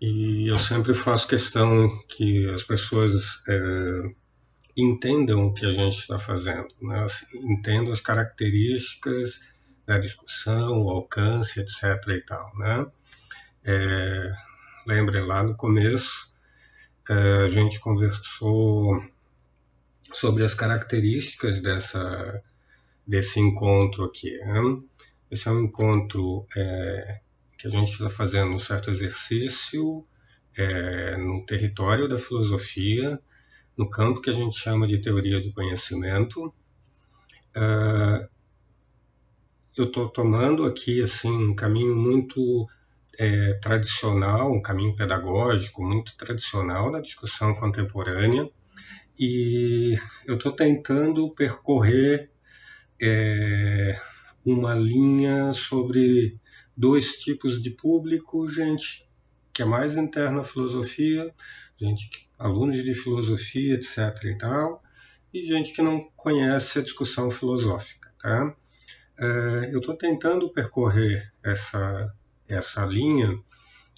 E eu sempre faço questão que as pessoas é, entendam o que a gente está fazendo, né? Assim, entendam as características da discussão, o alcance, etc. e tal, né? É, lembrem lá no começo é, a gente conversou sobre as características dessa desse encontro aqui. Né? Esse é um encontro é, que a gente está fazendo um certo exercício é, no território da filosofia, no campo que a gente chama de teoria do conhecimento. É, eu estou tomando aqui assim um caminho muito é, tradicional, um caminho pedagógico muito tradicional na discussão contemporânea, e eu estou tentando percorrer é, uma linha sobre dois tipos de público, gente que é mais interna à filosofia, gente alunos de filosofia, etc. e tal, e gente que não conhece a discussão filosófica, tá? É, eu estou tentando percorrer essa essa linha,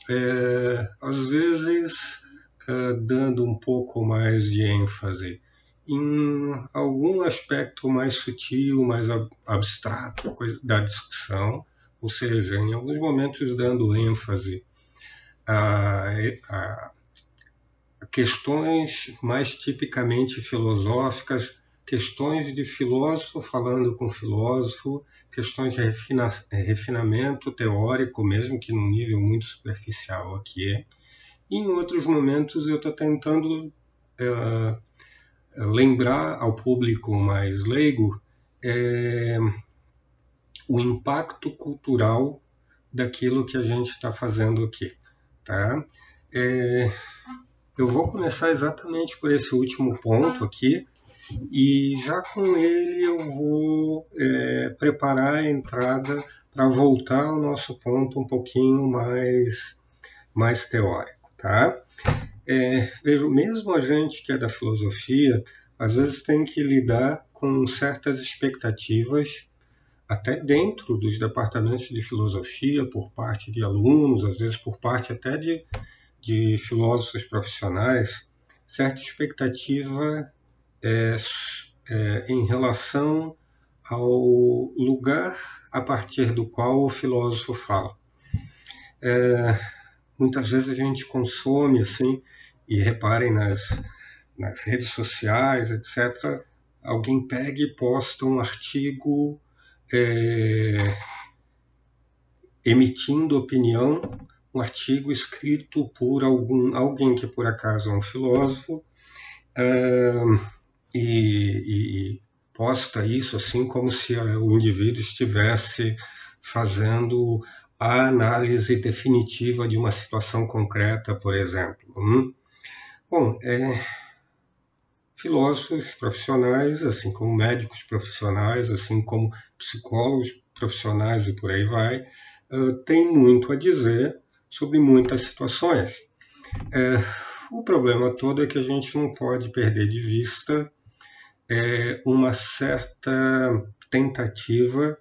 é, às vezes é, dando um pouco mais de ênfase em algum aspecto mais sutil, mais abstrato da discussão, ou seja, em alguns momentos dando ênfase a, a, questões mais tipicamente filosóficas, questões de filósofo falando com filósofo, questões de refina, refinamento teórico, mesmo que num nível muito superficial aqui. E em outros momentos eu estou tentando é, lembrar ao público mais leigo é, o impacto cultural daquilo que a gente está fazendo aqui. Tá? É, eu vou começar exatamente por esse último ponto aqui, e já com ele eu vou é, preparar a entrada para voltar ao nosso ponto um pouquinho mais, mais teórico. Tá? É, vejo, mesmo a gente que é da filosofia, às vezes tem que lidar com certas expectativas, até dentro dos departamentos de filosofia, por parte de alunos, às vezes por parte até de, de filósofos profissionais, certa expectativa é, é, em relação ao lugar a partir do qual o filósofo fala. É, muitas vezes a gente consome assim e reparem nas, nas redes sociais, etc., alguém pega e posta um artigo é, emitindo opinião, um artigo escrito por algum, alguém que por acaso é um filósofo, e, e posta isso assim como se o indivíduo estivesse fazendo a análise definitiva de uma situação concreta, por exemplo. Hum? Bom, é, filósofos profissionais, assim como médicos profissionais, assim como psicólogos profissionais e por aí vai, uh, têm muito a dizer sobre muitas situações. É, o problema todo é que a gente não pode perder de vista é, uma certa tentativa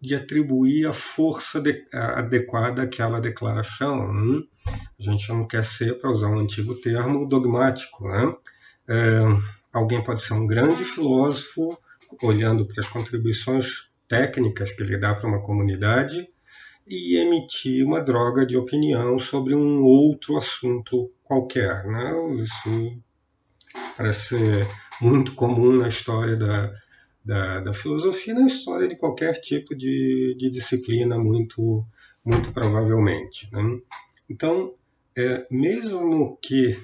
de atribuir a força de, a, adequada àquela declaração. Hum? A gente não quer ser, para usar um antigo termo, dogmático. Né? É, alguém pode ser um grande filósofo, olhando para as contribuições técnicas que ele dá para uma comunidade, e emitir uma droga de opinião sobre um outro assunto qualquer. Né? Isso parece ser muito comum na história da, da, da filosofia, na história de qualquer tipo de, de disciplina, muito, muito provavelmente. Né? Então, é, mesmo que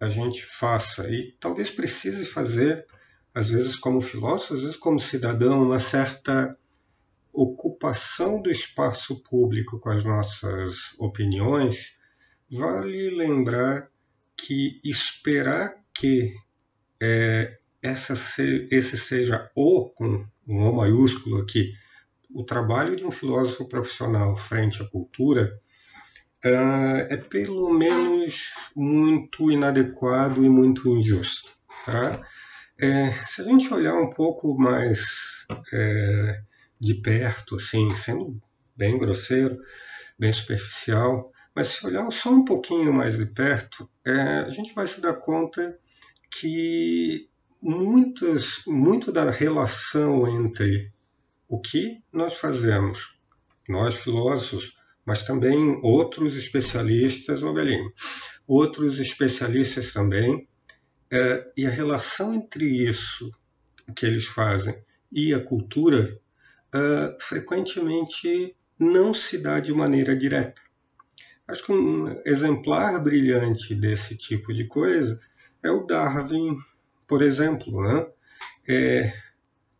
a gente faça, e talvez precise fazer, às vezes como filósofo, às vezes como cidadão, uma certa ocupação do espaço público com as nossas opiniões, vale lembrar que esperar que é, essa se, esse seja o, com um O maiúsculo aqui, o trabalho de um filósofo profissional frente à cultura, uh, é pelo menos muito inadequado e muito injusto. Tá? É, se a gente olhar um pouco mais é, de perto, assim, sendo bem grosseiro, bem superficial, Mas se olhar só um pouquinho mais de perto, é, a gente vai se dar conta que muitas, muito da relação entre o que nós fazemos, nós filósofos, mas também outros especialistas, ô Belinho, outros especialistas também, é, e a relação entre isso, que eles fazem, e a cultura, é, frequentemente não se dá de maneira direta. Acho que um exemplar brilhante desse tipo de coisa é o Darwin, por exemplo. Né? É,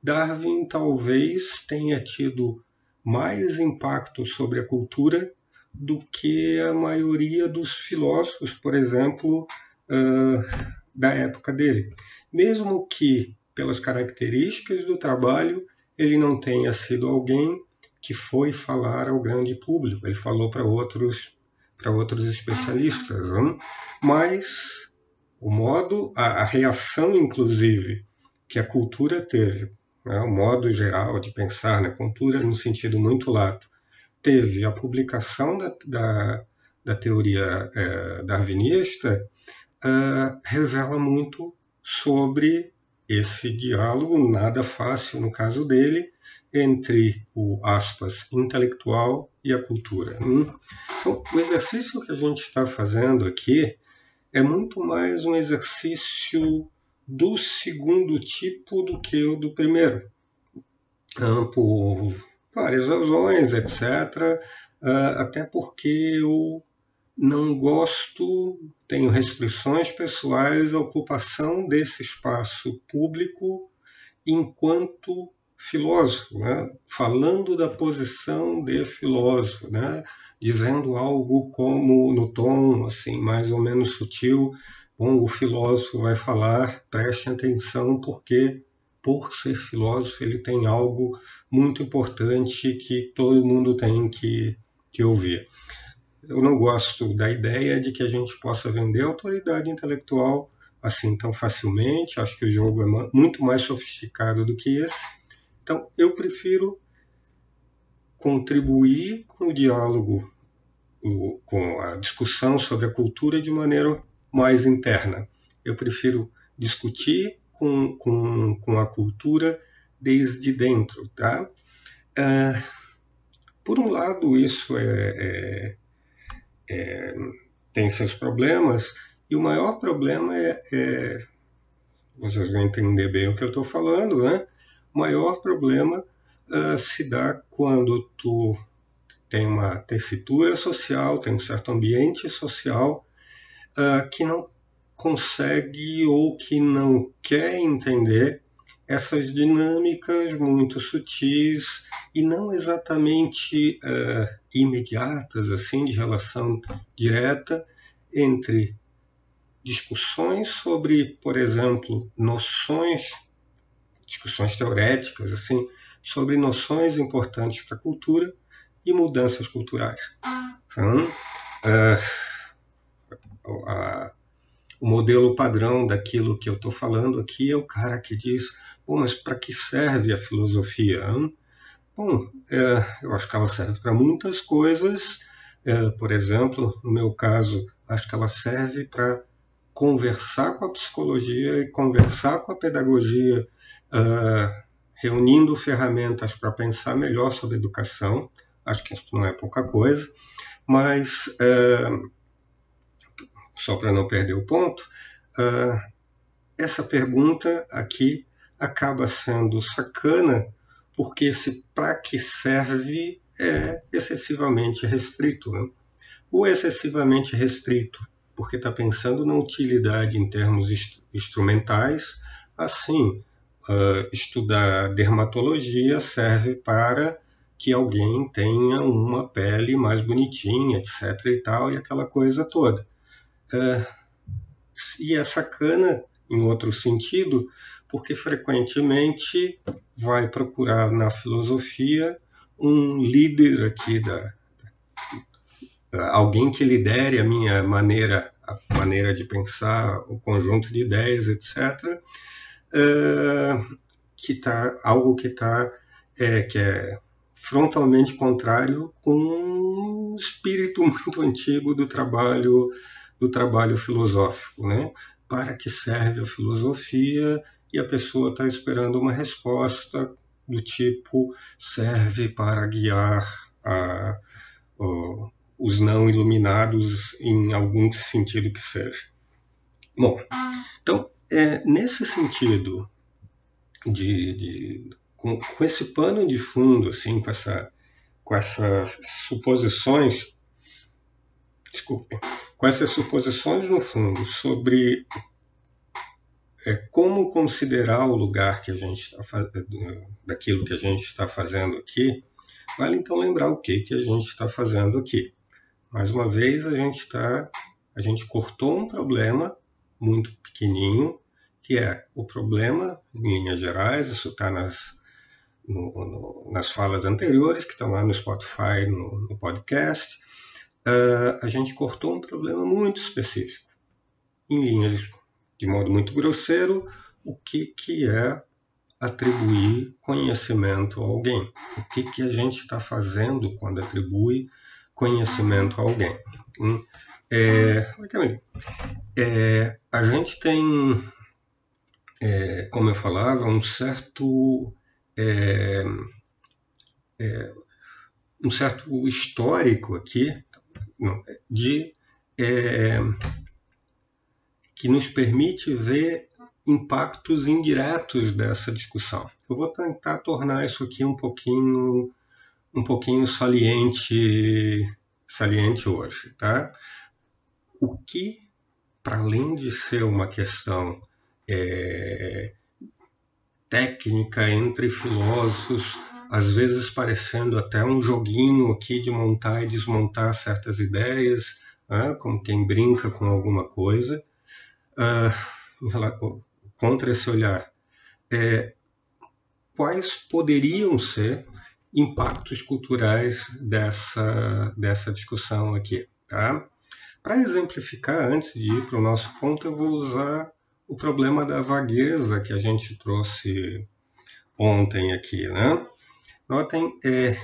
Darwin talvez tenha tido mais impacto sobre a cultura do que a maioria dos filósofos, por exemplo, uh, da época dele. Mesmo que, pelas características do trabalho, ele não tenha sido alguém que foi falar ao grande público, ele falou para outros outros especialistas, hein? mas o modo, a, a, reação inclusive que a cultura teve, né? o modo geral de pensar na cultura no sentido muito lato, teve a publicação da, da, da teoria é, darwinista, é, revela muito sobre esse diálogo, nada fácil no caso dele, entre o aspas intelectual e a cultura. Hum? Então, o exercício que a gente está fazendo aqui é muito mais um exercício do segundo tipo do que o do primeiro, por várias razões, etc. Ah, até porque eu não gosto, tenho restrições pessoais à ocupação desse espaço público enquanto filósofo, né? falando da posição de filósofo, né? dizendo algo como no tom assim mais ou menos sutil, bom, o filósofo vai falar, preste atenção porque por ser filósofo ele tem algo muito importante que todo mundo tem que, que ouvir. Eu não gosto da ideia de que a gente possa vender autoridade intelectual assim tão facilmente. Acho que o jogo é muito mais sofisticado do que esse. Então, eu prefiro contribuir com o diálogo, com a discussão sobre a cultura de maneira mais interna. Eu prefiro discutir com, com, com a cultura desde dentro. Tá? É, por um lado, isso é, é, é, tem seus problemas, e o maior problema é, é vocês vão entender bem o que eu estou falando, né? O maior problema uh, se dá quando tu tem uma tessitura social, tem um certo ambiente social uh, que não consegue ou que não quer entender essas dinâmicas muito sutis e não exatamente uh, imediatas, assim, de relação direta entre discussões sobre, por exemplo, noções discussões teoréticas assim sobre noções importantes para a cultura e mudanças culturais. Então, uh, a, o modelo padrão daquilo que eu estou falando aqui é o cara que diz: Bom, mas para que serve a filosofia? Bom, é, eu acho que ela serve para muitas coisas. É, por exemplo, no meu caso, acho que ela serve para conversar com a psicologia e conversar com a pedagogia uh, reunindo ferramentas para pensar melhor sobre educação. Acho que isso não é pouca coisa, mas uh, só para não perder o ponto, uh, essa pergunta aqui acaba sendo sacana porque esse para que serve é excessivamente restrito. Né? Excessivamente restrito, porque está pensando na utilidade em termos instrumentais, assim, uh, estudar dermatologia serve para que alguém tenha uma pele mais bonitinha, etc. e tal, e aquela coisa toda. Uh, e é sacana, em outro sentido, porque frequentemente vai procurar na filosofia um líder aqui da, alguém que lidere a minha maneira a maneira de pensar, o conjunto de ideias, etc uh, que tá algo que tá é, que é frontalmente contrário com um espírito muito antigo do trabalho do trabalho filosófico, né? Para que serve a filosofia? E a pessoa está esperando uma resposta do tipo serve para guiar a, os não iluminados em algum sentido que seja. Bom, então, é, nesse sentido, de, de com, com, esse pano de fundo, assim, com, essa, com essas suposições, desculpe, com essas suposições no fundo sobre é, como considerar o lugar que a gente está daquilo que a gente está fazendo aqui, vale então lembrar o que que a gente está fazendo aqui. Mais uma vez a gente está, a gente cortou um problema muito pequenininho, que é o problema em linhas gerais. Isso está nas no, no, nas falas anteriores que estão lá no Spotify, no, no podcast. Uh, a gente cortou um problema muito específico, em linhas de modo muito grosseiro, o que, que é atribuir conhecimento a alguém. O que, que a gente está fazendo quando atribui conhecimento a alguém. Hum, é, é, a gente tem, é, como eu falava, um certo é, é, um certo histórico aqui de é, que nos permite ver impactos indiretos dessa discussão. Eu vou tentar tornar isso aqui um pouquinho um pouquinho saliente saliente hoje, tá? O que, para além de ser uma questão é, técnica entre filósofos, às vezes parecendo até um joguinho aqui de montar e desmontar certas ideias, né? como quem brinca com alguma coisa uh, contra esse olhar, é, quais poderiam ser impactos culturais dessa, dessa discussão aqui. Tá? Para exemplificar, antes de ir para o nosso ponto, eu vou usar o problema da vagueza que a gente trouxe ontem aqui. Né? Notem, é,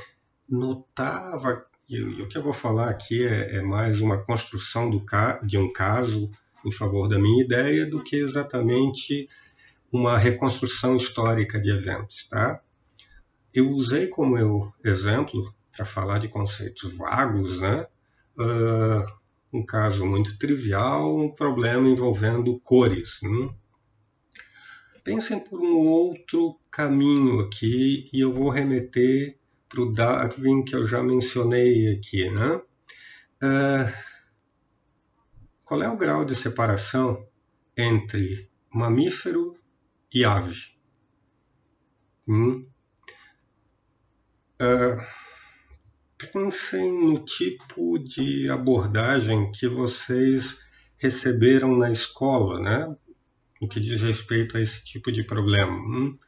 notava, e, o que eu vou falar aqui é, é mais uma construção do, de um caso em favor da minha ideia do que exatamente uma reconstrução histórica de eventos. Tá? Eu usei como eu exemplo, para falar de conceitos vagos, né? Uh, um caso muito trivial, um problema envolvendo cores. Né? Pensem por um outro caminho aqui e eu vou remeter para o Darwin que eu já mencionei aqui. Né? Uh, qual é o grau de separação entre mamífero e ave? Hum? Uh, pensem no tipo de abordagem que vocês receberam na escola, né? No que diz respeito a esse tipo de problema. Hum?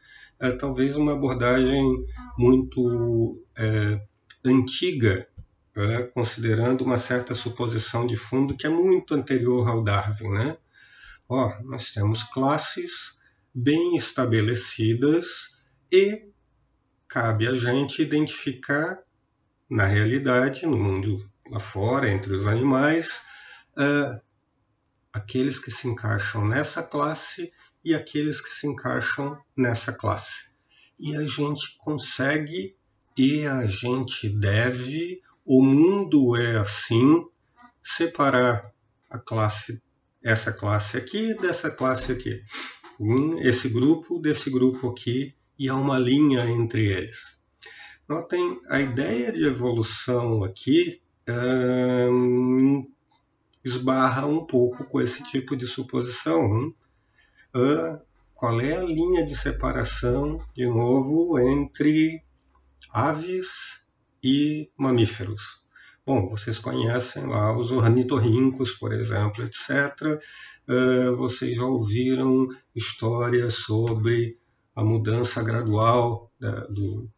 É, talvez uma abordagem muito é, antiga né, considerando uma certa suposição de fundo que é muito anterior ao Darwin. Né? Ó, nós temos classes bem estabelecidas e cabe a gente identificar na realidade, no mundo lá fora, entre os animais, uh, aqueles que se encaixam nessa classe e aqueles que se encaixam nessa classe. E a gente consegue e a gente deve o mundo é assim, separar a classe, essa classe aqui dessa classe aqui, esse grupo desse grupo aqui, e há uma linha entre eles. Notem a ideia de evolução aqui hum, esbarra um pouco com esse tipo de suposição. Hum? Qual é a linha de separação, de novo, entre aves e mamíferos. Bom, vocês conhecem lá os ornitorrincos, por exemplo, etc. Uh, vocês já ouviram histórias sobre a mudança gradual da, do,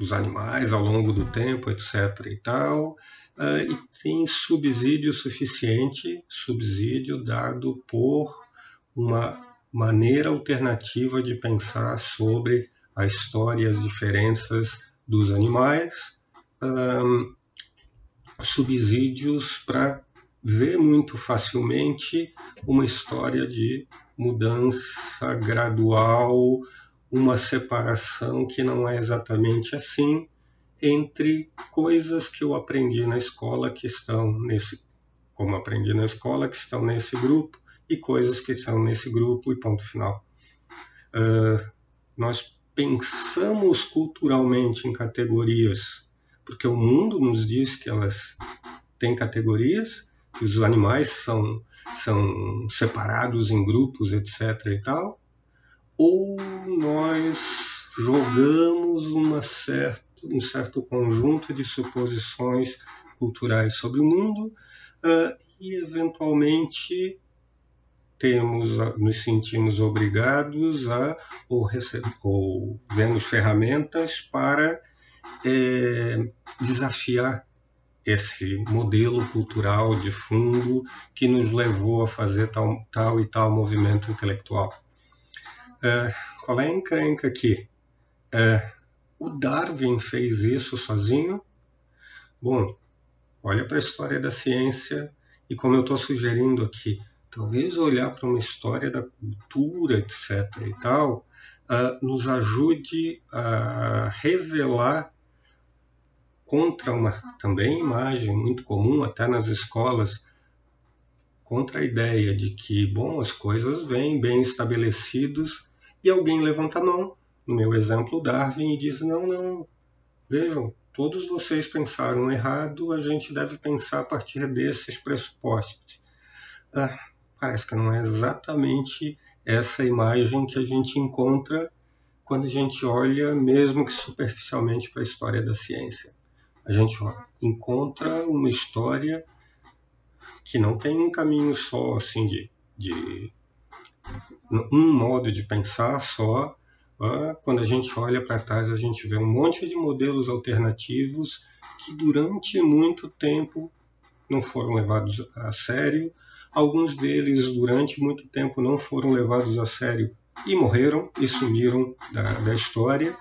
dos animais ao longo do tempo, etc. e tal. Uh, e tem subsídio suficiente, subsídio dado por uma maneira alternativa de pensar sobre a história e as diferenças dos animais, um, subsídios para ver muito facilmente uma história de mudança gradual, uma separação que não é exatamente assim entre coisas que eu aprendi na escola que estão nesse como aprendi na escola que estão nesse grupo e coisas que estão nesse grupo e ponto final. Uh, nós pensamos culturalmente em categorias porque o mundo nos diz que elas têm categorias, que os animais são, são separados em grupos, etc. e tal, ou nós jogamos uma certa, um certo conjunto de suposições culturais sobre o mundo uh, e, eventualmente, temos, nos sentimos obrigados a ou, ou vemos ferramentas para é, desafiar esse modelo cultural de fundo que nos levou a fazer tal, tal e tal movimento intelectual. É, qual é a encrenca aqui? É, o Darwin fez isso sozinho? Bom, olha para a história da ciência e como eu estou sugerindo aqui, talvez olhar para uma história da cultura, etc. e tal, uh, nos ajude a revelar contra uma também imagem muito comum até nas escolas contra a ideia de que bom as coisas vêm bem estabelecidos e alguém levanta a mão no meu exemplo Darwin e diz não não vejam todos vocês pensaram errado a gente deve pensar a partir desses pressupostos ah, parece que não é exatamente essa imagem que a gente encontra quando a gente olha mesmo que superficialmente para a história da ciência a gente encontra uma história que não tem um caminho só, assim, de, de um modo de pensar só. Quando a gente olha para trás, a gente vê um monte de modelos alternativos que durante muito tempo não foram levados a sério. Alguns deles, durante muito tempo, não foram levados a sério e morreram e sumiram da, da história,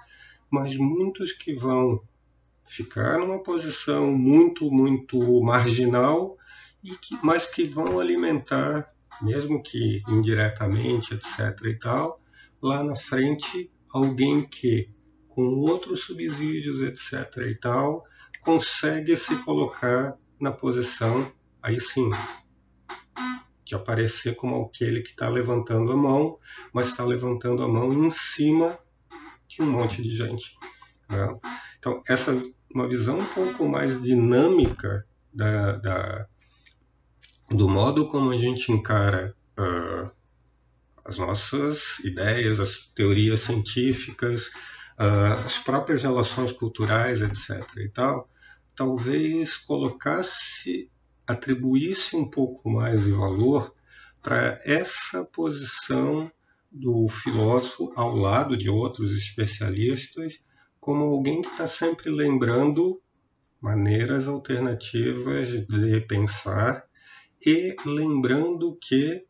mas muitos que vão ficar numa posição muito, muito marginal, e que, mas que vão alimentar, mesmo que indiretamente, etc. e tal, lá na frente, alguém que, com outros subsídios, etc. e tal, consegue se colocar na posição, aí sim, de aparecer como aquele que está levantando a mão, mas está levantando a mão em cima de um monte de gente. Né? Então, essa uma visão um pouco mais dinâmica da, da do modo como a gente encara uh, as nossas ideias, as teorias científicas, uh, as próprias relações culturais, etc. e tal, talvez colocasse, atribuísse um pouco mais de valor para essa posição do filósofo ao lado de outros especialistas como alguém que está sempre lembrando maneiras alternativas de pensar e lembrando que,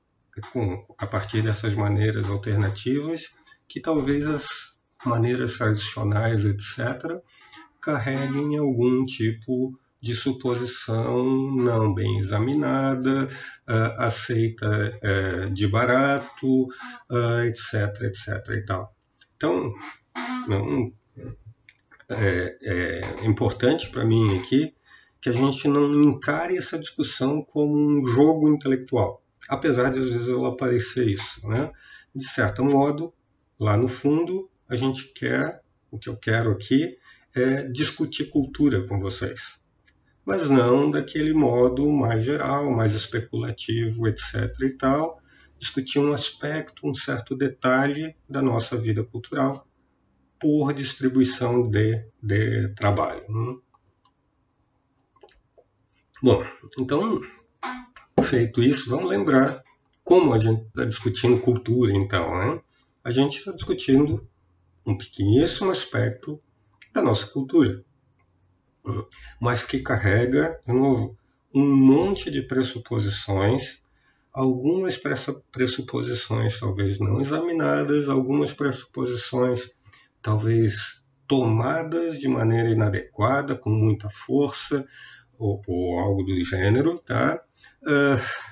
com, a partir dessas maneiras alternativas, que talvez as maneiras tradicionais, etc., carreguem algum tipo de suposição não bem examinada, uh, aceita uh, de barato, uh, etc, etc e tal. Então, não é, é importante para mim aqui que a gente não encare essa discussão como um jogo intelectual, apesar de às vezes ela parecer isso. Né? De certo modo, lá no fundo, a gente quer, o que eu quero aqui, é discutir cultura com vocês. Mas não daquele modo mais geral, mais especulativo, etc. e tal, discutir um aspecto, um certo detalhe da nossa vida cultural por distribuição de, de trabalho. Né? Bom, então, feito isso, vamos lembrar como a gente está discutindo cultura, então. Né? A gente está discutindo um pequeníssimo aspecto da nossa cultura, mas que carrega, de novo, um monte de pressuposições, algumas pressuposições talvez não examinadas, algumas pressuposições talvez tomadas de maneira inadequada, com muita força, ou, ou algo do gênero, tá? Uh,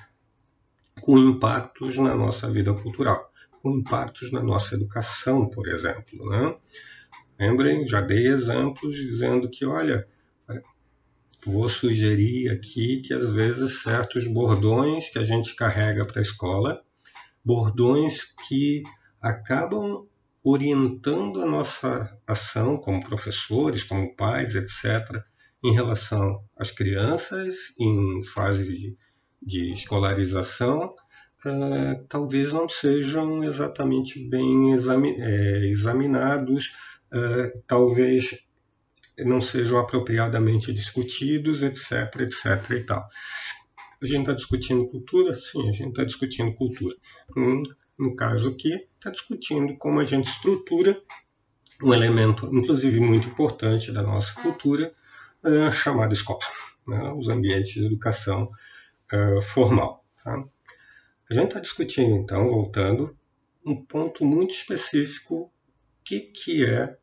com impactos na nossa vida cultural, com impactos na nossa educação, por exemplo. Né? Lembrem, já dei exemplos dizendo que, olha, vou sugerir aqui que às vezes certos bordões que a gente carrega para a escola, bordões que acabam orientando a nossa ação como professores, como pais, etc., em relação às crianças em fase de, de escolarização, uh, talvez não sejam exatamente bem é, examinados, uh, talvez não sejam apropriadamente discutidos, etc, etc e tal. A gente está discutindo cultura? Sim, a gente está discutindo cultura. Hum, no caso aqui, está discutindo como a gente estrutura um elemento, inclusive muito importante da nossa cultura, uh, chamado escola, né? os ambientes de educação uh, formal. Tá? A gente está discutindo, então, voltando, um ponto muito específico, o que, que é,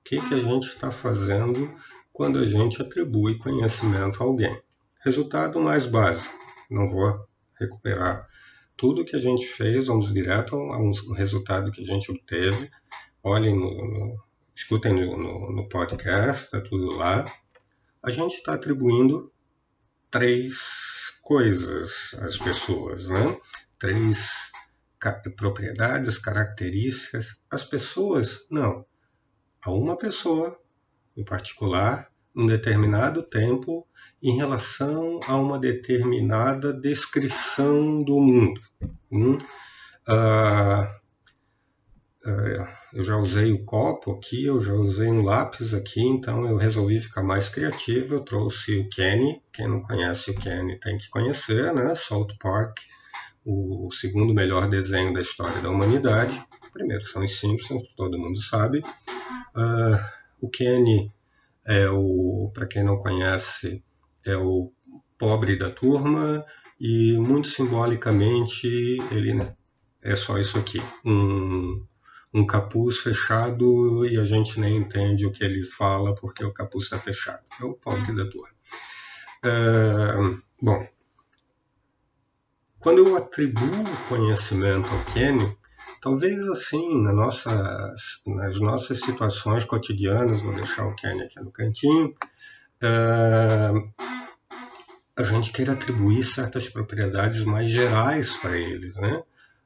o que, que a gente está fazendo quando a gente atribui conhecimento a alguém. Resultado mais básico, não vou recuperar tudo que a gente fez, vamos direto a um resultado que a gente obteve. Olhem, no, no, escutem no, no, no podcast, está tudo lá a gente está atribuindo três coisas às pessoas, né? Três propriedades, características. As pessoas, não. A uma pessoa, em particular, um determinado tempo, em relação a uma determinada descrição do mundo. Hum? Uh, uh, eu já usei o copo aqui, eu já usei um lápis aqui, então eu resolvi ficar mais criativo. Eu trouxe o Kenny, quem não conhece o Kenny tem que conhecer, né? Salt Park, o segundo melhor desenho da história da humanidade. Primeiro são os Simpsons, todo mundo sabe. Uh, o Kenny é o, para quem não conhece, é o pobre da turma e muito simbolicamente ele é só isso aqui, um um capuz fechado e a gente nem entende o que ele fala porque o capuz está fechado. É o pobre da turma. É, bom, quando eu atribuo conhecimento ao Kenny, talvez assim, na nas nossas situações cotidianas, vou deixar o Kenny aqui no cantinho, é, a gente queira atribuir certas propriedades mais gerais para eles, né?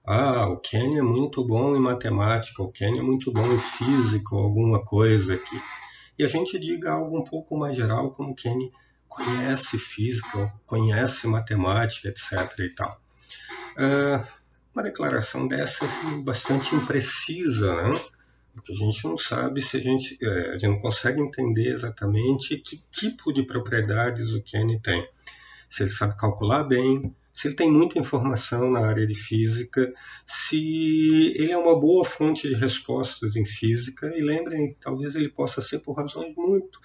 ah, o Kenny é muito bom em matemática, o Kenny é muito bom em física, alguma coisa aqui. E a gente diga algo um pouco mais geral, como o Kenny conhece física, conhece matemática, etc. e tal. Uh, uma declaração dessa é bastante imprecisa, né? Porque a gente não sabe se a gente, é, a gente não consegue entender exatamente que tipo de propriedades o Kenny tem. Se ele sabe calcular bem, se ele tem muita informação na área de física, se ele é uma boa fonte de respostas em física, e lembrem, talvez ele possa ser por razões muito,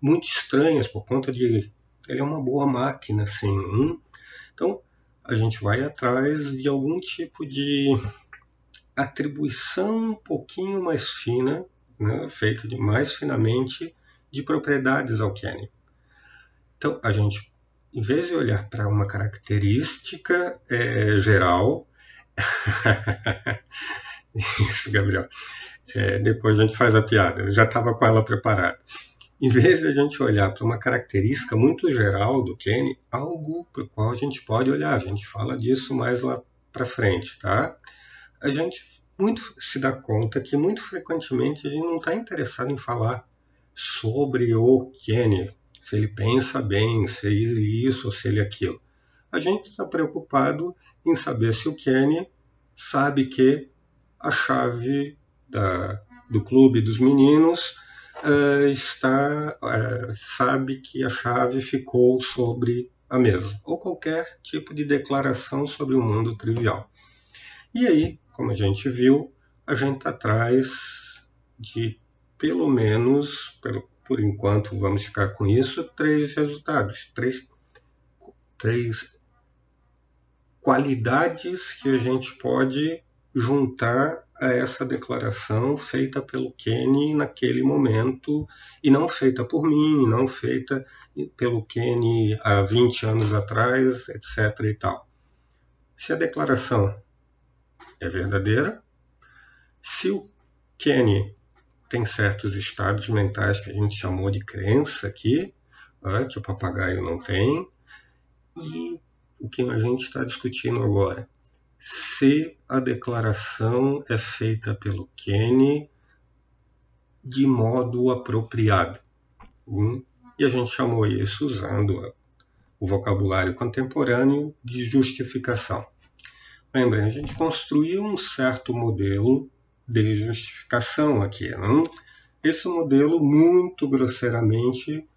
muito estranhas, por conta de ele é uma boa máquina, assim. Hum? Então, a gente vai atrás de algum tipo de atribuição um pouquinho mais fina, né, feita de mais finamente, de propriedades ao Kenny. Então, a gente em vez de olhar para uma característica é, geral, isso, Gabriel, é, depois a gente faz a piada, eu já estava com ela preparada. Em vez de a gente olhar para uma característica muito geral do Kenny, algo para o qual a gente pode olhar, a gente fala disso mais lá para frente, tá? A gente muito se dá conta que muito frequentemente a gente não está interessado em falar sobre o Kenny, se ele pensa bem, se ele isso ou se ele aquilo. A gente está preocupado em saber se o Kenny sabe que a chave da, do clube dos meninos uh, está uh, sabe que a chave ficou sobre a mesa ou qualquer tipo de declaração sobre o mundo trivial. E aí, como a gente viu, a gente está atrás de pelo menos, pelo, por enquanto vamos ficar com isso, três resultados, três, três qualidades que a gente pode juntar a essa declaração feita pelo Kenny naquele momento e não feita por mim, não feita pelo Kenny há 20 anos atrás, etc. e tal. Se a declaração é verdadeira, se o Kenny tem certos estados mentais que a gente chamou de crença aqui, né, que o papagaio não tem, e o que a gente está discutindo agora. Se a declaração é feita pelo Kenny de modo apropriado. Hum? E a gente chamou isso, usando o vocabulário contemporâneo, de justificação. Lembrem, a gente construiu um certo modelo de justificação aqui. Não? Esse modelo, muito grosseiramente,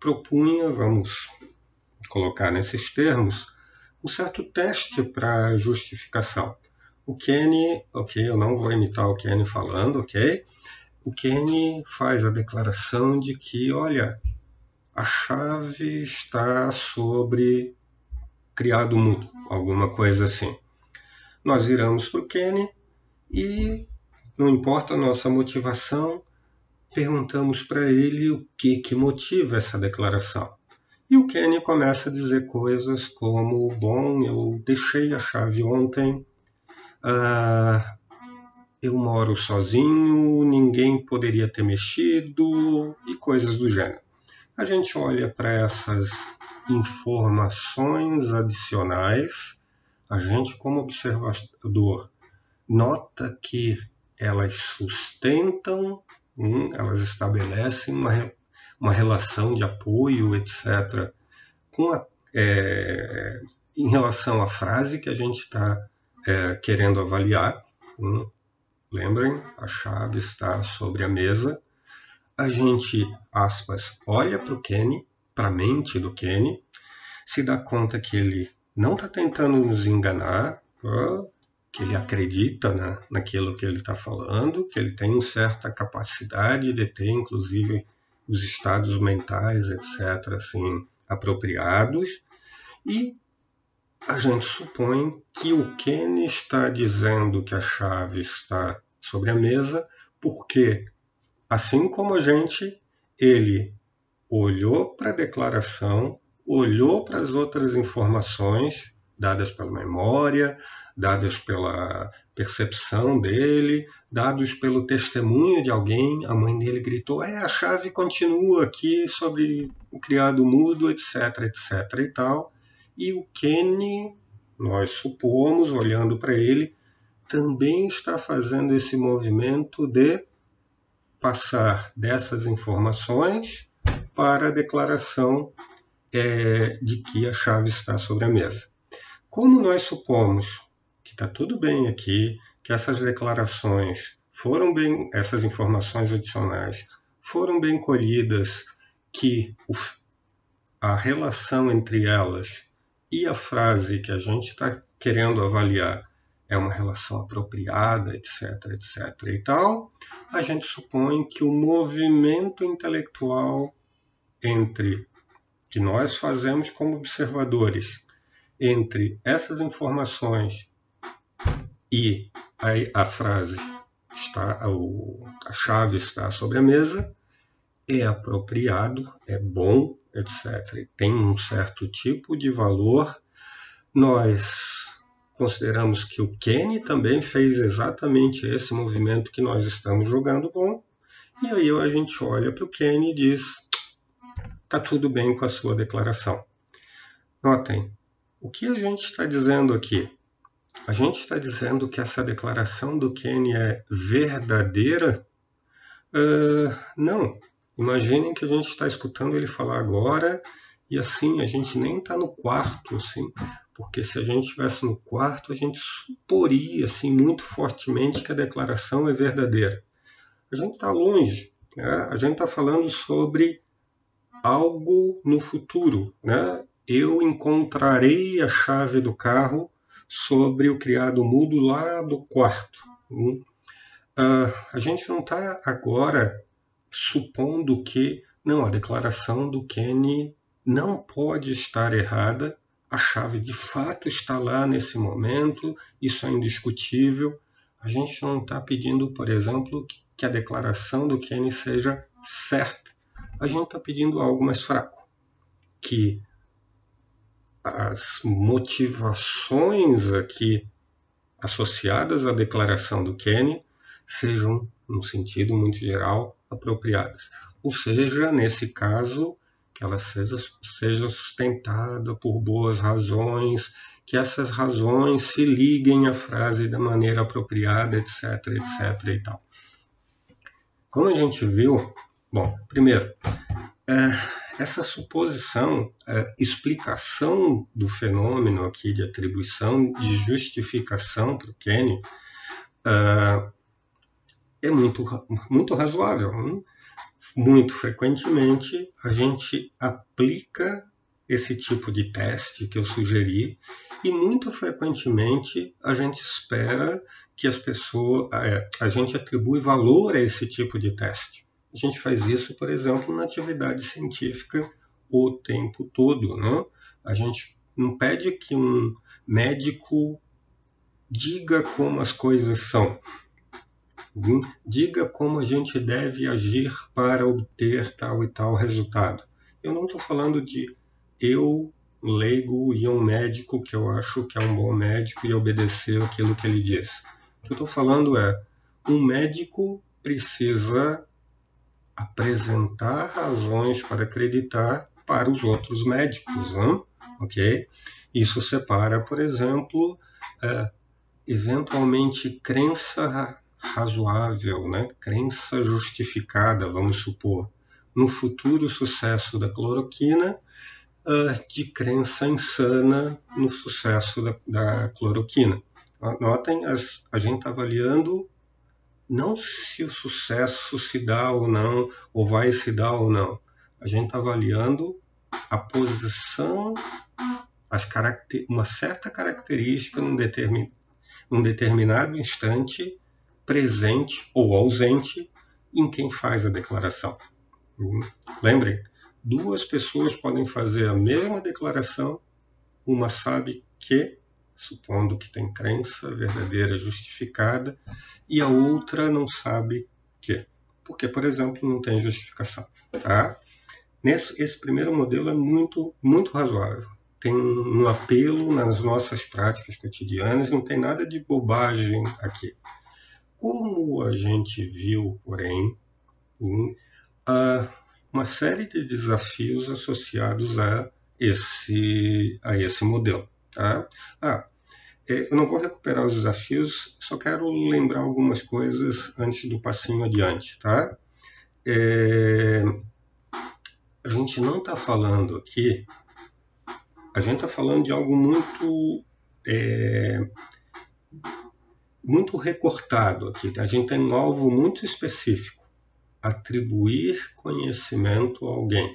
propunha, vamos colocar nesses termos, um certo teste para justificação. O Kenny, ok, eu não vou imitar o Kenny falando, ok? O Kenny faz a declaração de que, olha, a chave está sobre criado mudo, alguma coisa assim. Nós viramos para o Kenny e não importa a nossa motivação, perguntamos para ele o que, que motiva essa declaração. E o Kenny começa a dizer coisas como: Bom, eu deixei a chave ontem, uh, eu moro sozinho, ninguém poderia ter mexido, e coisas do gênero. A gente olha para essas informações adicionais, a gente, como observador, nota que elas sustentam, hum, elas estabelecem uma, uma relação de apoio, etc., com a, é, em relação à frase que a gente está é, querendo avaliar. Hum, lembrem, a chave está sobre a mesa. A gente, aspas, olha para o Kenny, para a mente do Kenny, se dá conta que ele não está tentando nos enganar, que ele acredita na, naquilo que ele está falando, que ele tem uma certa capacidade de ter, inclusive, os estados mentais, etc., assim, apropriados, e a gente supõe que o Ken está dizendo que a chave está sobre a mesa, porque, assim como a gente, ele olhou para a declaração, olhou para as outras informações dadas pela memória, dadas pela percepção dele, dados pelo testemunho de alguém. A mãe dele gritou: é, a chave continua aqui sobre o criado mudo, etc, etc e tal. E o Kenny, nós supomos, olhando para ele, também está fazendo esse movimento de passar dessas informações para a declaração é, de que a chave está sobre a mesa. Como nós supomos está tudo bem aqui, que essas declarações foram bem, essas informações adicionais foram bem colhidas, que a relação entre elas e a frase que a gente está querendo avaliar é uma relação apropriada, etc, etc e tal, a gente supõe que o movimento intelectual entre que nós fazemos como observadores entre essas informações e a, a frase está a chave está sobre a mesa é apropriado, é bom, etc. Tem um certo tipo de valor. Nós consideramos que o Kenny também fez exatamente esse movimento que nós estamos jogando bom. E aí a gente olha para o Kenny e diz: tá tudo bem com a sua declaração. Notem, o que a gente está dizendo aqui? A gente está dizendo que essa declaração do Kenny é verdadeira? Uh, não. Imaginem que a gente está escutando ele falar agora e assim a gente nem está no quarto, assim, porque se a gente estivesse no quarto a gente suporia assim muito fortemente que a declaração é verdadeira. A gente está longe, né? a gente está falando sobre algo no futuro, né? eu encontrarei a chave do carro sobre o criado mudo lá do quarto. Uh, a gente não está agora supondo que não a declaração do Kenny não pode estar errada. A chave de fato está lá nesse momento, isso é indiscutível. A gente não está pedindo, por exemplo, que a declaração do Kenny seja certa. A gente está pedindo algo mais fraco, que as motivações aqui associadas à declaração do Kenny sejam, no sentido muito geral, apropriadas. Ou seja, nesse caso, que ela seja, seja sustentada por boas razões, que essas razões se liguem à frase da maneira apropriada, etc, etc e tal. Como a gente viu, bom, primeiro, é, essa suposição, é, explicação do fenômeno aqui de atribuição, de justificação para o Kenny, é, é muito, muito razoável. Hein? Muito frequentemente a gente aplica esse tipo de teste que eu sugeri e muito frequentemente a gente espera que as pessoas, é, a gente atribui valor a esse tipo de teste. A gente faz isso, por exemplo, na atividade científica o tempo todo, né? A gente não pede que um médico diga como as coisas são. Diga como a gente deve agir para obter tal e tal resultado. Eu não estou falando de eu, leigo, e um médico que eu acho que é um bom médico e obedecer aquilo que ele diz. O que eu estou falando é: um médico precisa apresentar razões para acreditar para os outros médicos, ok? Isso separa, por exemplo, é, eventualmente crença razoável, né? crença justificada, vamos supor, no futuro sucesso da cloroquina, uh, de crença insana no sucesso da, da cloroquina. Notem, a gente está avaliando não se o sucesso se dá ou não, ou vai se dar ou não. A gente está avaliando a posição, as uma certa característica num, determin, num determinado instante presente ou ausente em quem faz a declaração. Lembrem, duas pessoas podem fazer a mesma declaração, uma sabe que, supondo que tem crença verdadeira justificada, e a outra não sabe que. Porque, por exemplo, não tem justificação. Tá? Nesse, esse primeiro modelo é muito, muito razoável. Tem um apelo nas nossas práticas cotidianas, não tem nada de bobagem aqui. Como a gente viu, porém, uh, uma série de desafios associados a esse, a esse modelo. Tá? Ah, é, eu não vou recuperar os desafios, só quero lembrar algumas coisas antes do passinho adiante. Tá? É, a gente não está falando aqui, a gente está falando de algo muito é, muito recortado aqui. A gente tem um alvo muito específico: atribuir conhecimento a alguém.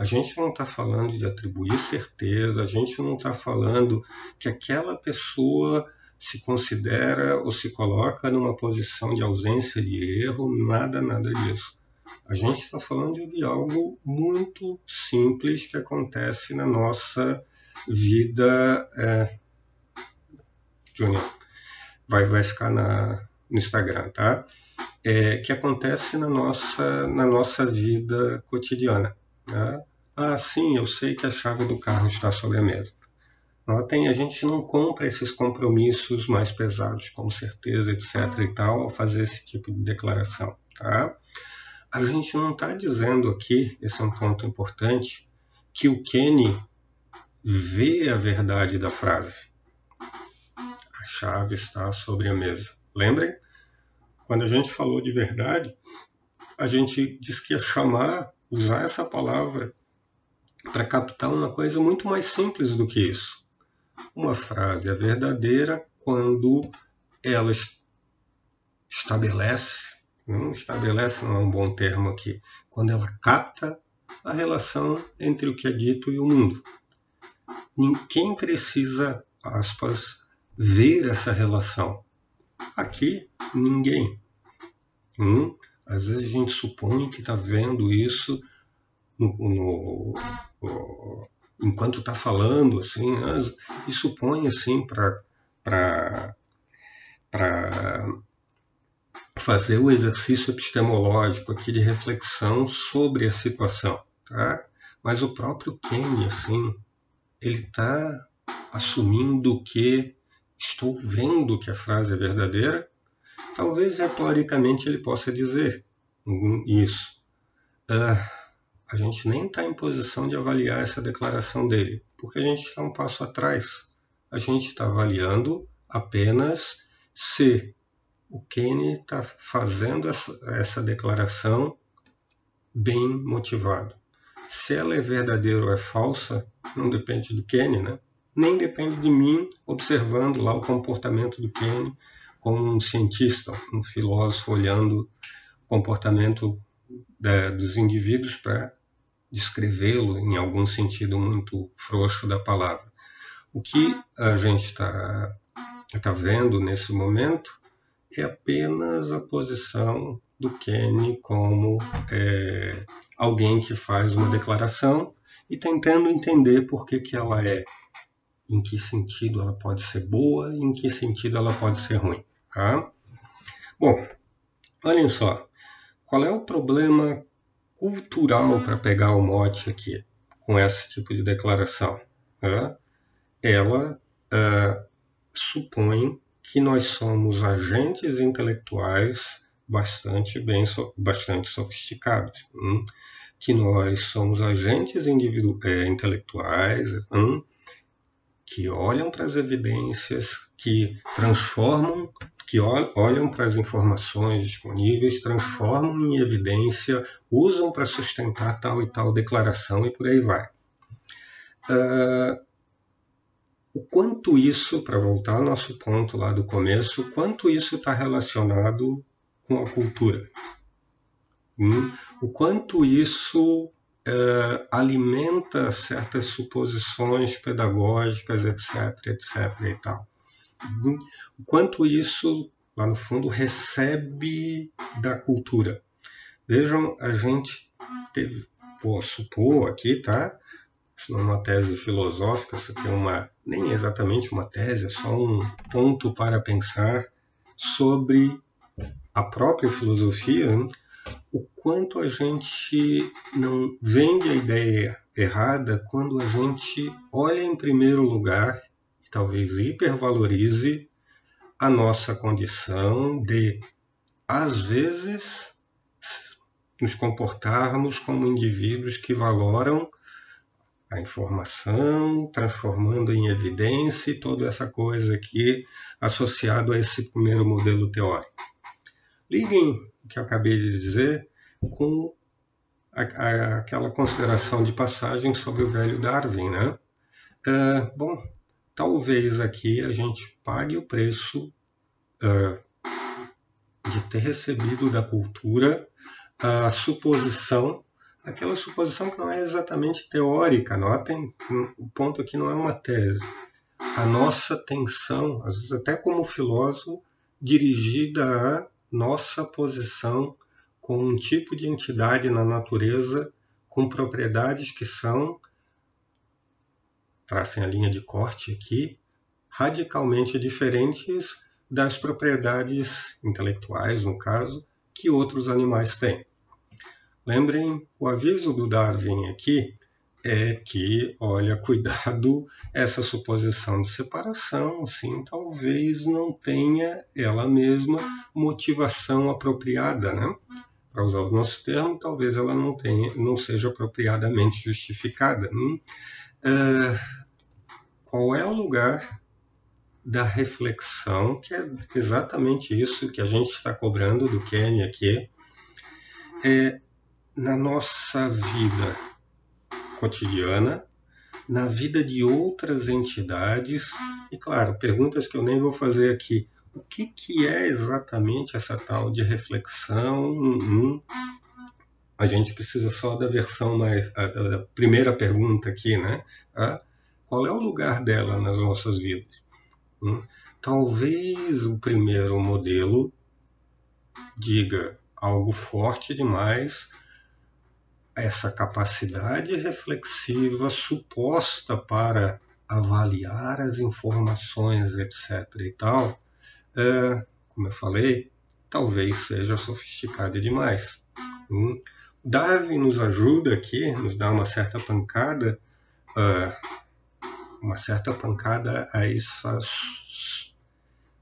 A gente não está falando de atribuir certeza, a gente não está falando que aquela pessoa se considera ou se coloca numa posição de ausência de erro, nada, nada disso. A gente está falando de algo muito simples que acontece na nossa vida. É... Júnior, vai, vai ficar na, no Instagram, tá? É, que acontece na nossa, na nossa vida cotidiana. Né? Ah, sim, eu sei que a chave do carro está sobre a mesa. Notem, a gente não compra esses compromissos mais pesados, como certeza, etc. e tal, ao fazer esse tipo de declaração, tá? A gente não está dizendo aqui, esse é um ponto importante, que o Kenny vê a verdade da frase chave está sobre a mesa. Lembrem? Quando a gente falou de verdade, a gente disse que ia chamar, usar essa palavra para captar uma coisa muito mais simples do que isso. Uma frase é verdadeira quando ela estabelece, não estabelece não é um bom termo aqui, quando ela capta a relação entre o que é dito e o mundo. Quem precisa, aspas, ver essa relação. Aqui, ninguém. Hum? Às vezes a gente supõe que está vendo isso no, no, enquanto está falando, assim, né? e supõe assim para para fazer o exercício epistemológico aqui de reflexão sobre a situação, tá? Mas o próprio Kenny, assim, ele está assumindo que estou vendo que a frase é verdadeira. Talvez retoricamente ele possa dizer isso. Uh, a gente nem está em posição de avaliar essa declaração dele, porque a gente está um passo atrás. A gente está avaliando apenas se o Kenny está fazendo essa, essa declaração bem motivado. Se ela é verdadeira ou é falsa, não depende do Kenny, né? Nem depende de mim observando lá o comportamento do Kenny como um cientista, um filósofo olhando o comportamento da, dos indivíduos para descrevê-lo em algum sentido muito frouxo da palavra. O que a gente está tá vendo nesse momento é apenas a posição do Kenny como é, alguém que faz uma declaração e tentando entender por que, que ela é, em que sentido ela pode ser boa e em que sentido ela pode ser ruim. Tá? Bom, olhem só, qual é o problema cultural para pegar o mote aqui com esse tipo de declaração? Tá? Ela uh, supõe que nós somos agentes intelectuais bastante bem, bastante sofisticados, hum? que nós somos agentes individu é, intelectuais hum? que olham para as evidências, que transformam, que olham para as informações disponíveis, transformam em evidência, usam para sustentar tal e tal declaração e por aí vai. Uh, o quanto isso, para voltar ao nosso ponto lá do começo, o quanto isso está relacionado com a cultura. Hum? O quanto isso é, alimenta certas suposições pedagógicas, etc, etc e tal. O quanto isso, lá no fundo, recebe da cultura. Vejam, a gente teve, vou supor aqui, tá? Isso não é uma tese filosófica, isso aqui é uma, nem exatamente uma tese, é só um ponto para pensar sobre a própria filosofia, né? o quanto a gente não vende a ideia errada quando a gente olha em primeiro lugar talvez hipervalorize a nossa condição de, às vezes, nos comportarmos como indivíduos que valoram a informação, transformando em evidência e toda essa coisa aqui associado a esse primeiro modelo teórico. Liguem o que eu acabei de dizer com a, a, aquela consideração de passagem sobre o velho Darwin, né? Uh, bom, talvez aqui a gente pague o preço uh, de ter recebido da cultura a suposição aquela suposição que não é exatamente teórica. Notem, o ponto aqui não é uma tese. A nossa atenção, às vezes até como filósofo, dirigida à nossa posição com um tipo de entidade na natureza com propriedades que são, tracem a linha de corte aqui, radicalmente diferentes das propriedades intelectuais, no caso, que outros animais têm. Lembrem, o aviso do Darwin aqui é que, olha, cuidado, essa suposição de separação, sim, talvez não tenha ela mesma motivação apropriada, né? Para usar o nosso termo, talvez ela não tenha, não seja apropriadamente justificada. Hum? Uh, qual é o lugar da reflexão, que é exatamente isso que a gente está cobrando do Kenny aqui, é na nossa vida cotidiana, na vida de outras entidades e, claro, perguntas que eu nem vou fazer aqui. O que, que é exatamente essa tal de reflexão? Hum, a gente precisa só da versão mais. A, da primeira pergunta aqui, né? A, qual é o lugar dela nas nossas vidas? Hum, talvez o primeiro modelo diga algo forte demais essa capacidade reflexiva suposta para avaliar as informações, etc. e tal, é, como eu falei, talvez seja sofisticada demais. Hum. Darwin nos ajuda aqui, nos dá uma certa pancada, uh, uma certa pancada a essa,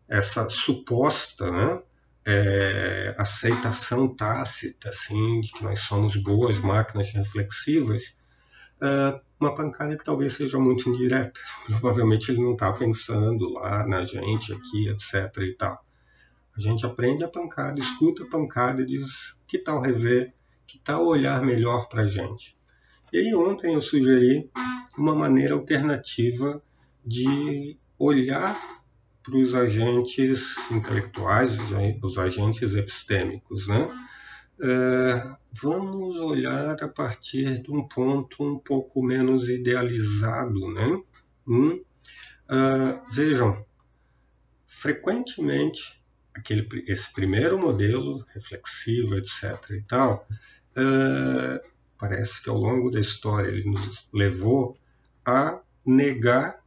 essa suposta né, é, aceitação tácita assim, de que nós somos boas máquinas reflexivas, uh, uma pancada que talvez seja muito indireta. Provavelmente ele não está pensando lá na gente aqui, etc. e tal. A gente aprende a pancada, escuta a pancada e diz que tal rever, que tal olhar melhor para a gente. E aí ontem eu sugeri uma maneira alternativa de olhar para os agentes intelectuais, os agentes epistêmicos, né? É, vamos olhar a partir de um ponto um pouco menos idealizado, né? Hum? Uh, vejam, frequentemente aquele, esse primeiro modelo reflexivo, etc. e tal, uh, parece que ao longo da história ele nos levou a negar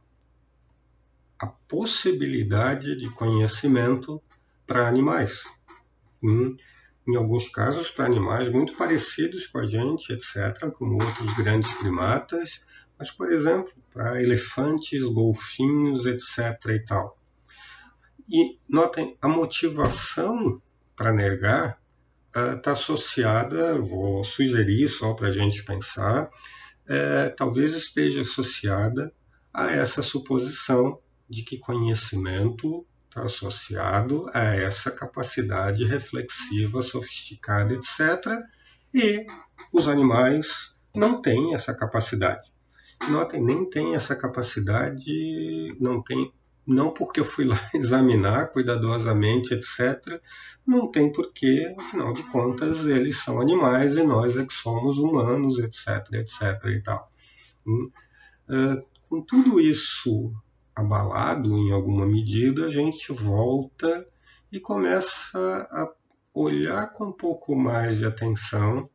a possibilidade de conhecimento para animais. Hum, em alguns casos, para animais muito parecidos com a gente, etc., como outros grandes primatas, mas, por exemplo, para elefantes, golfinhos, etc. e tal. E notem, a motivação para negar está uh, associada, vou sugerir só para a gente pensar, é, talvez esteja associada a essa suposição de que conhecimento está associado a essa capacidade reflexiva, sofisticada, etc. E os animais não têm essa capacidade. Notem, nem tem essa capacidade, não tem não porque eu fui lá examinar cuidadosamente, etc. Não tem porquê, afinal de contas, eles são animais e nós é que somos humanos, etc, etc e tal. Hum, é, com tudo isso abalado em alguma medida, a gente volta e começa a olhar com um pouco mais de atenção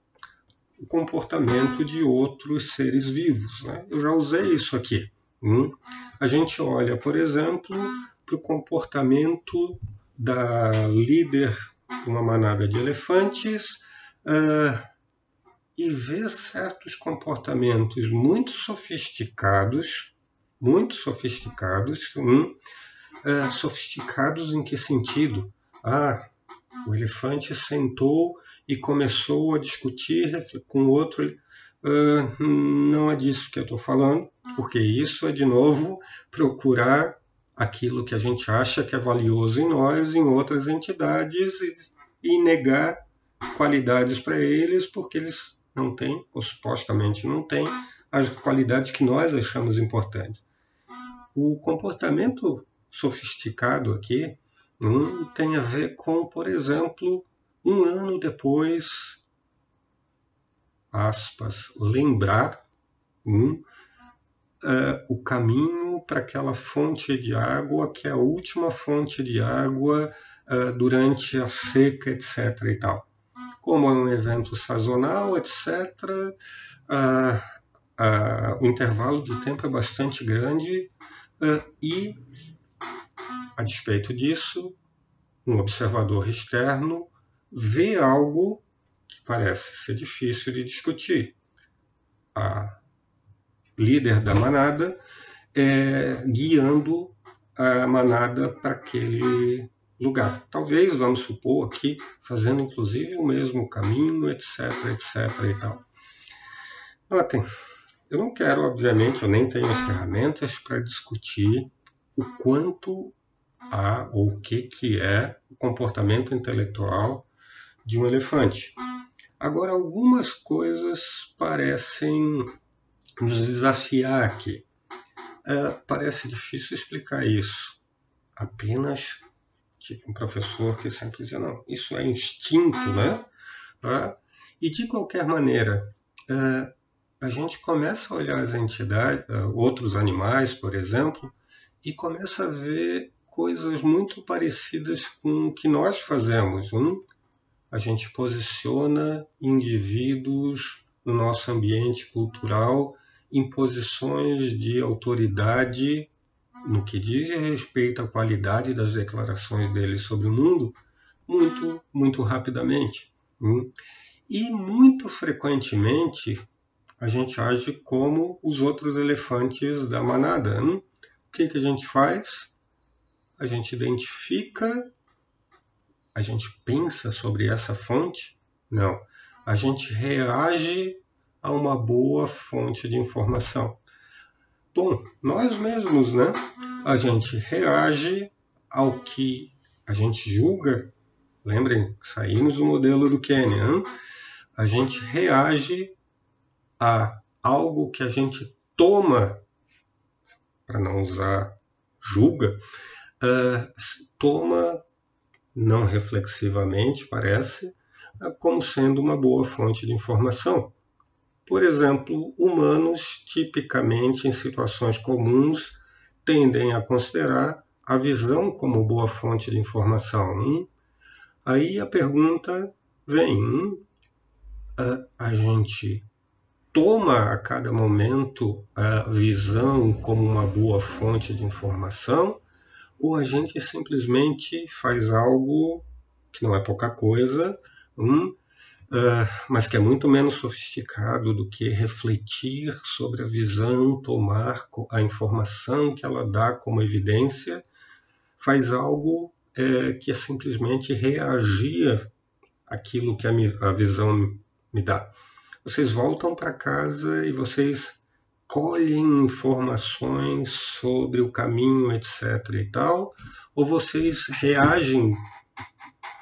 o comportamento de outros seres vivos. Né? Eu já usei isso aqui. Hum? A gente olha, por exemplo, para o comportamento da líder de uma manada de elefantes uh, e vê certos comportamentos muito sofisticados, muito sofisticados, hum, uh, sofisticados em que sentido? Ah, o elefante sentou e começou a discutir com o outro. Uh, não é disso que eu estou falando porque isso é, de novo, procurar aquilo que a gente acha que é valioso em nós, em outras entidades, e, negar qualidades para eles, porque eles não têm, ou supostamente não têm, as qualidades que nós achamos importantes. O comportamento sofisticado aqui hum, tem a ver com, por exemplo, um ano depois, aspas, lembrar hum, uh, o caminho para aquela fonte de água que é a última fonte de água uh, durante a seca, etc. E tal. Como é um evento sazonal, etc., o intervalo de tempo é bastante grande e, a despeito disso, um observador externo vê algo que parece ser difícil de discutir. A líder da manada, é, guiando a manada para aquele lugar. Talvez, vamos supor aqui, fazendo inclusive o mesmo caminho, etc, etc e tal. Notem, eu não quero, obviamente, eu nem tenho as ferramentas para discutir o quanto há ou o que, que é o comportamento intelectual de um elefante. Agora, algumas coisas parecem nos desafiar aqui. É, parece difícil explicar isso. Apenas tive um professor que sempre dizia, não, isso é instinto, né? É, e de qualquer maneira, é, a gente começa a olhar as entidades, é, outros animais, por exemplo, e começa a ver coisas muito parecidas com o que nós fazemos. Um, a gente posiciona indivíduos no nosso ambiente cultural em posições de autoridade no que diz respeito à qualidade das declarações dele sobre o mundo, muito, muito rapidamente. Hum? E muito frequentemente a gente age como os outros elefantes da manada. Hum? O que, que a gente faz? A gente identifica, a gente pensa sobre essa fonte? Não. A gente reage a uma boa fonte de informação. Bom, nós mesmos, né? A gente reage ao que a gente julga. Lembrem, saímos do modelo do Kenyan. A gente reage a algo que a gente toma, para não usar julga, uh, toma não reflexivamente, parece, uh, como sendo uma boa fonte de informação. Por exemplo, humanos, tipicamente em situações comuns, tendem a considerar a visão como boa fonte de informação. Hum? Aí a pergunta vem: a, gente toma a cada momento a visão como uma boa fonte de informação ou a gente simplesmente faz algo que não é pouca coisa, hum, uh, mas que é muito menos sofisticado do que refletir sobre a visão, tomar a informação que ela dá como evidência, faz algo é, que é simplesmente reagir àquilo que a, a visão me dá. Vocês voltam para casa e vocês colhem informações sobre o caminho, etc. e tal, ou vocês reagem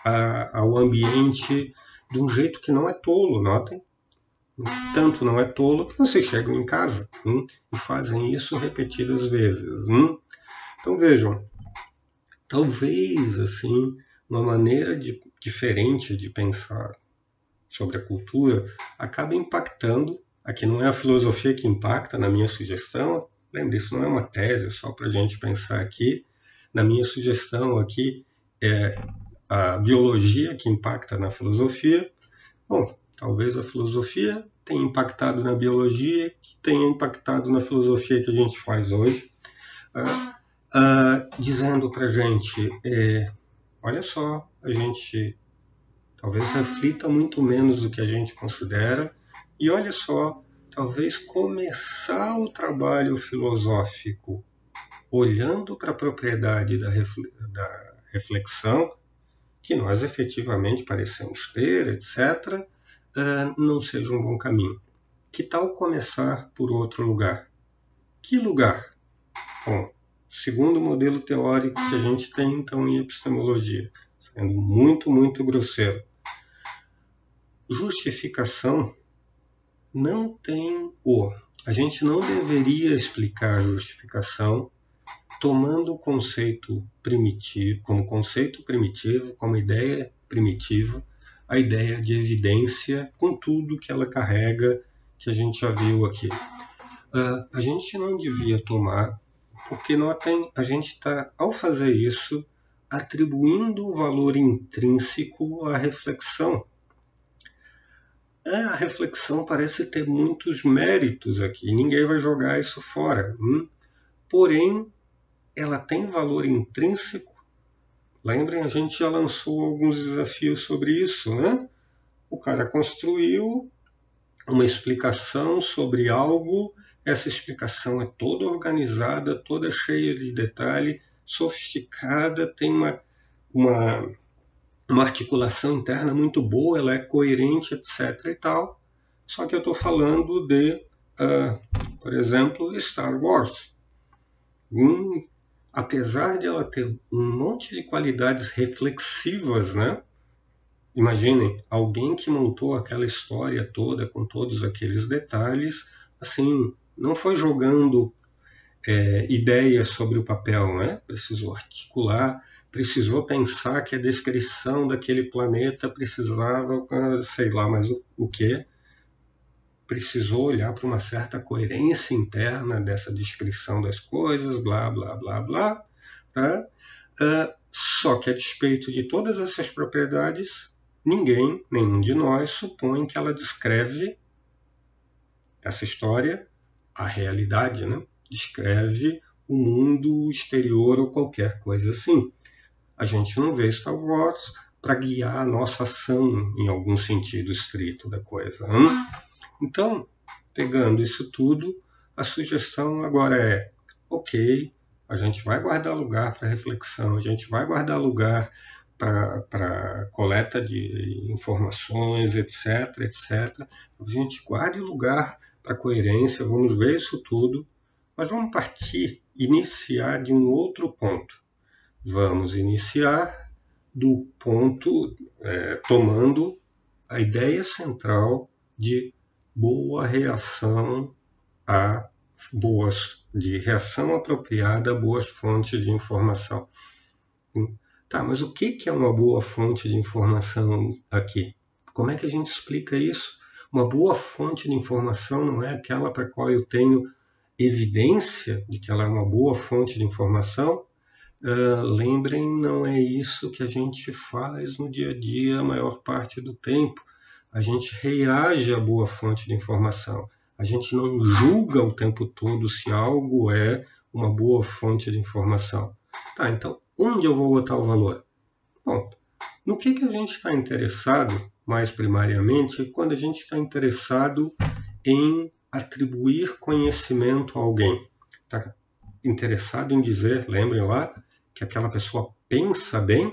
a, ao ambiente de um jeito que não é tolo, notem? Tanto não é tolo que vocês chegam em casa hum, e fazem isso repetidas vezes. Hum. Então vejam, talvez assim uma maneira de, diferente de pensar sobre a cultura acabe impactando. Aqui não é a filosofia que impacta na minha sugestão. Lembre, isso não é uma tese, é só para a gente pensar aqui. Na minha sugestão aqui é a biologia que impacta na filosofia. Bom, talvez a filosofia tenha impactado na biologia, que tenha impactado na filosofia que a gente faz hoje, uh, uh, dizendo para a gente: é, olha só, a gente talvez reflita muito menos do que a gente considera, e olha só, talvez começar o trabalho filosófico olhando para a propriedade da reflexão que nós efetivamente parecemos ter, etc., uh, não seja um bom caminho. Que tal começar por outro lugar? Que lugar? Bom, segundo modelo teórico que a gente tem então em epistemologia, sendo muito, muito grosseiro, justificação não tem o. A gente não deveria explicar a justificação tomando o conceito primitivo, como conceito primitivo, como ideia primitiva, a ideia de evidência com tudo que ela carrega, que a gente já viu aqui. Uh, a gente não devia tomar, porque notem, a gente está, ao fazer isso, atribuindo o valor intrínseco à reflexão. A reflexão parece ter muitos méritos aqui, ninguém vai jogar isso fora. Hum? Porém, ela tem valor intrínseco. Lembrem, a gente já lançou alguns desafios sobre isso, né? O cara construiu uma explicação sobre algo, essa explicação é toda organizada, toda cheia de detalhe, sofisticada, tem uma, uma, uma articulação interna muito boa, ela é coerente, etc. e tal. Só que eu estou falando de, uh, por exemplo, Star Wars. Hum, apesar de ela ter um monte de qualidades reflexivas, né? Imaginem, alguém que montou aquela história toda com todos aqueles detalhes, assim, não foi jogando é, ideias sobre o papel, né? Precisou articular, precisou pensar que a descrição daquele planeta precisava, sei lá, mas o, o que? Precisou olhar para uma certa coerência interna dessa descrição das coisas, blá, blá, blá, blá. Tá? Uh, só que a despeito de todas essas propriedades, ninguém, nenhum de nós, supõe que ela descreve essa história, a realidade, né? descreve o mundo exterior ou qualquer coisa assim. A gente não vê Star Wars para guiar a nossa ação em algum sentido estrito da coisa. Hein? Então, pegando isso tudo, a sugestão agora é: ok, a gente vai guardar lugar para reflexão, a gente vai guardar lugar para coleta de informações, etc, etc. A gente guarde lugar para coerência, vamos ver isso tudo, mas vamos partir, iniciar de um outro ponto. Vamos iniciar do ponto, é, tomando a ideia central de boa reação a boas, de reação apropriada a boas fontes de informação. Tá, mas o que é uma boa fonte de informação aqui? Como é que a gente explica isso? Uma boa fonte de informação não é aquela para qual eu tenho evidência de que ela é uma boa fonte de informação. Uh, lembrem, não é isso que a gente faz no dia a dia a maior parte do tempo. A gente reage à boa fonte de informação. A gente não julga o tempo todo se algo é uma boa fonte de informação. Tá, então onde eu vou botar o valor? Bom, no que, que a gente está interessado, mais primariamente, quando a gente está interessado em atribuir conhecimento a alguém. Está interessado em dizer, lembrem lá, que aquela pessoa pensa bem?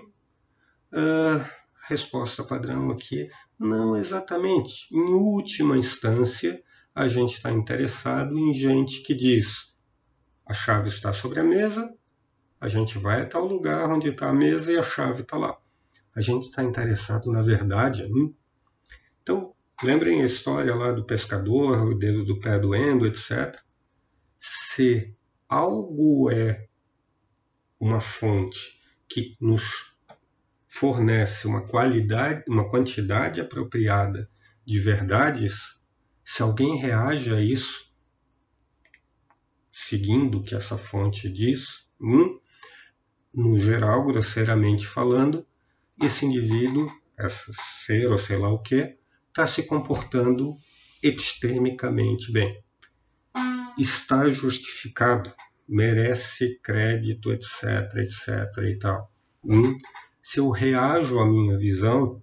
Uh, resposta padrão aqui, não exatamente. Em última instância, a gente está interessado em gente que diz a chave está sobre a mesa, a gente vai até o lugar onde está a mesa e a chave está lá. A gente está interessado na verdade. Hein? Então, lembrem a história lá do pescador, o dedo do pé doendo, etc. Se algo é uma fonte que nos fornece uma qualidade, uma quantidade apropriada de verdades, se alguém reage a isso, seguindo o que essa fonte diz, no geral, grosseiramente falando, esse indivíduo, esse ser ou sei lá o que, está se comportando epistemicamente bem. Está justificado, merece crédito, etc, etc e tal. Hum? Se eu reajo à minha visão,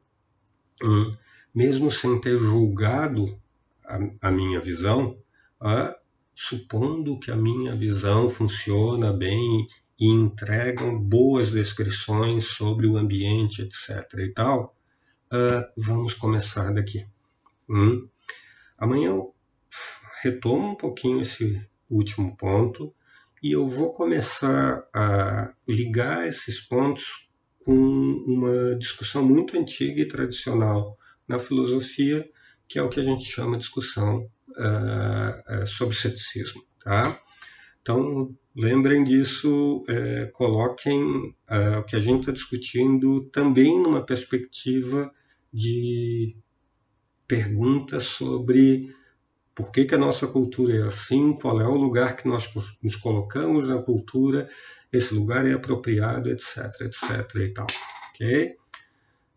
hum, mesmo sem ter julgado a, a minha visão, ah, supondo que a minha visão funciona bem e entregam boas descrições sobre o ambiente, etc. e tal, uh, vamos começar daqui. Hum? Amanhã eu retomo um pouquinho esse último ponto e eu vou começar a ligar esses pontos com uma discussão muito antiga e tradicional na filosofia, que é o que a gente chama de discussão uh, sobre ceticismo. Tá? Então, lembrem disso, é, coloquem o que a gente está discutindo também numa perspectiva de perguntas sobre por que, que, a nossa cultura é assim, qual é o lugar que nós nos colocamos na cultura, esse lugar é apropriado, etc, etc e tal, ok?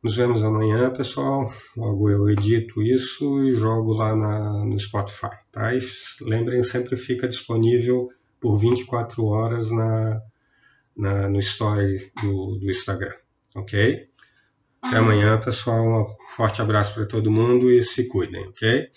Nos vemos amanhã, pessoal. Logo eu edito isso e jogo lá na, no Spotify, tá? E lembrem, sempre fica disponível por 24 horas na, na, no story do, do Instagram, ok? Até amanhã, pessoal. Um forte abraço para todo mundo e se cuidem, ok?